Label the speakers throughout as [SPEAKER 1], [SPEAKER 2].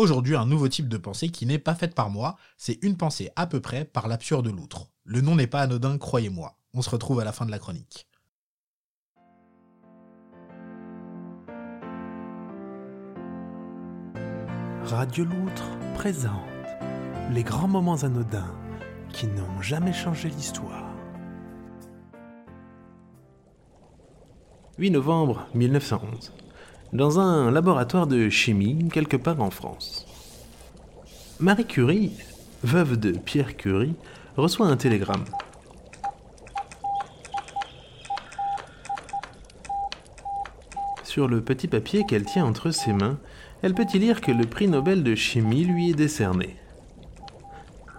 [SPEAKER 1] Aujourd'hui, un nouveau type de pensée qui n'est pas faite par moi, c'est une pensée à peu près par l'absurde loutre. Le nom n'est pas anodin, croyez-moi. On se retrouve à la fin de la chronique.
[SPEAKER 2] Radio Loutre présente les grands moments anodins qui n'ont jamais changé l'histoire. 8 novembre 1911. Dans un laboratoire de chimie quelque part en France. Marie Curie, veuve de Pierre Curie, reçoit un télégramme. Sur le petit papier qu'elle tient entre ses mains, elle peut y lire que le prix Nobel de chimie lui est décerné.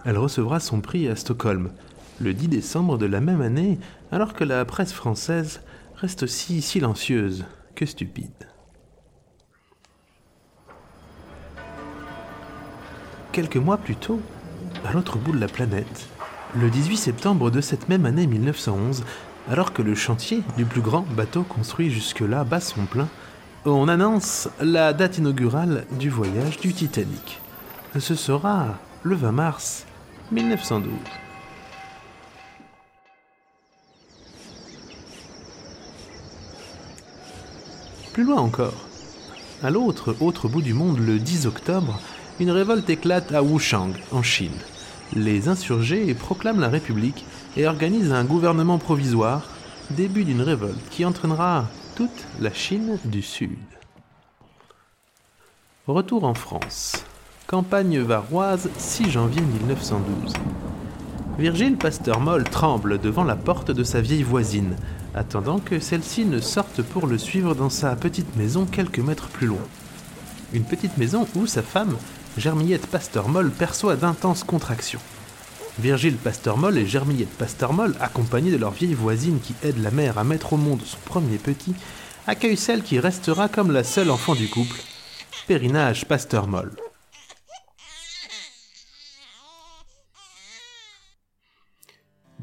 [SPEAKER 2] Elle recevra son prix à Stockholm, le 10 décembre de la même année, alors que la presse française reste si silencieuse que stupide. Quelques mois plus tôt, à l'autre bout de la planète, le 18 septembre de cette même année 1911, alors que le chantier du plus grand bateau construit jusque-là bat son plein, on annonce la date inaugurale du voyage du Titanic. Ce sera le 20 mars 1912. Plus loin encore, à l'autre autre bout du monde, le 10 octobre, une révolte éclate à Wuchang, en Chine. Les insurgés proclament la République et organisent un gouvernement provisoire, début d'une révolte qui entraînera toute la Chine du Sud. Retour en France. Campagne varoise, 6 janvier 1912. Virgile Pasteur-Moll tremble devant la porte de sa vieille voisine, attendant que celle-ci ne sorte pour le suivre dans sa petite maison quelques mètres plus loin. Une petite maison où sa femme, Germillette Pasteur-Moll, perçoit d'intenses contractions. Virgile Pasteur-Moll et Germillette Pasteur-Moll, accompagnés de leur vieille voisine qui aide la mère à mettre au monde son premier petit, accueillent celle qui restera comme la seule enfant du couple, Périnage Pasteur-Moll.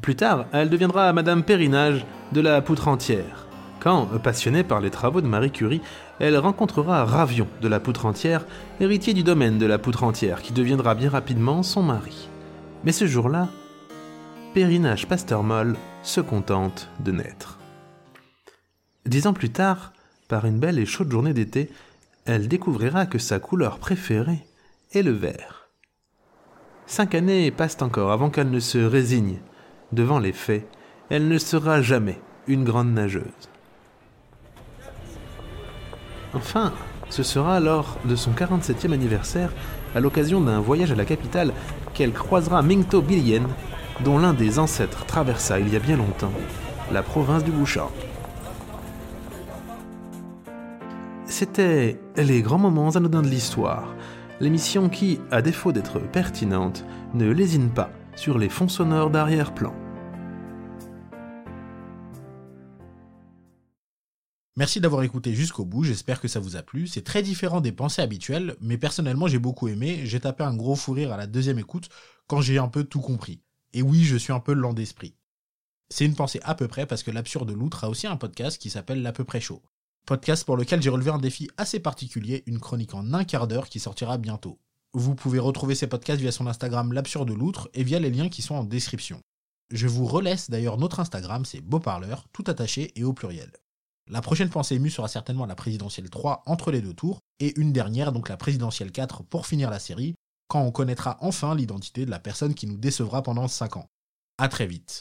[SPEAKER 2] Plus tard, elle deviendra Madame Périnage de la Poutre Entière. Quand, passionnée par les travaux de Marie Curie, elle rencontrera Ravion de la Poutre Entière, héritier du domaine de la Poutre Entière, qui deviendra bien rapidement son mari. Mais ce jour-là, Périnage Pasteur-Moll se contente de naître. Dix ans plus tard, par une belle et chaude journée d'été, elle découvrira que sa couleur préférée est le vert. Cinq années passent encore avant qu'elle ne se résigne devant les faits, elle ne sera jamais une grande nageuse. Enfin, ce sera lors de son 47e anniversaire, à l'occasion d'un voyage à la capitale, qu'elle croisera Mingto Bilien, dont l'un des ancêtres traversa il y a bien longtemps la province du Bouchard. C'était Les grands moments anodins de l'histoire, l'émission qui, à défaut d'être pertinente, ne lésine pas sur les fonds sonores d'arrière-plan.
[SPEAKER 1] Merci d'avoir écouté jusqu'au bout, j'espère que ça vous a plu. C'est très différent des pensées habituelles, mais personnellement j'ai beaucoup aimé. J'ai tapé un gros fou rire à la deuxième écoute quand j'ai un peu tout compris. Et oui, je suis un peu lent d'esprit. C'est une pensée à peu près parce que l'absurde loutre a aussi un podcast qui s'appelle L'à peu près chaud. Podcast pour lequel j'ai relevé un défi assez particulier, une chronique en un quart d'heure qui sortira bientôt. Vous pouvez retrouver ces podcasts via son Instagram L'absurde loutre et via les liens qui sont en description. Je vous relaisse d'ailleurs notre Instagram, c'est Beauparleur, tout attaché et au pluriel. La prochaine pensée émue sera certainement la présidentielle 3 entre les deux tours, et une dernière, donc la présidentielle 4 pour finir la série, quand on connaîtra enfin l'identité de la personne qui nous décevra pendant 5 ans. A très vite.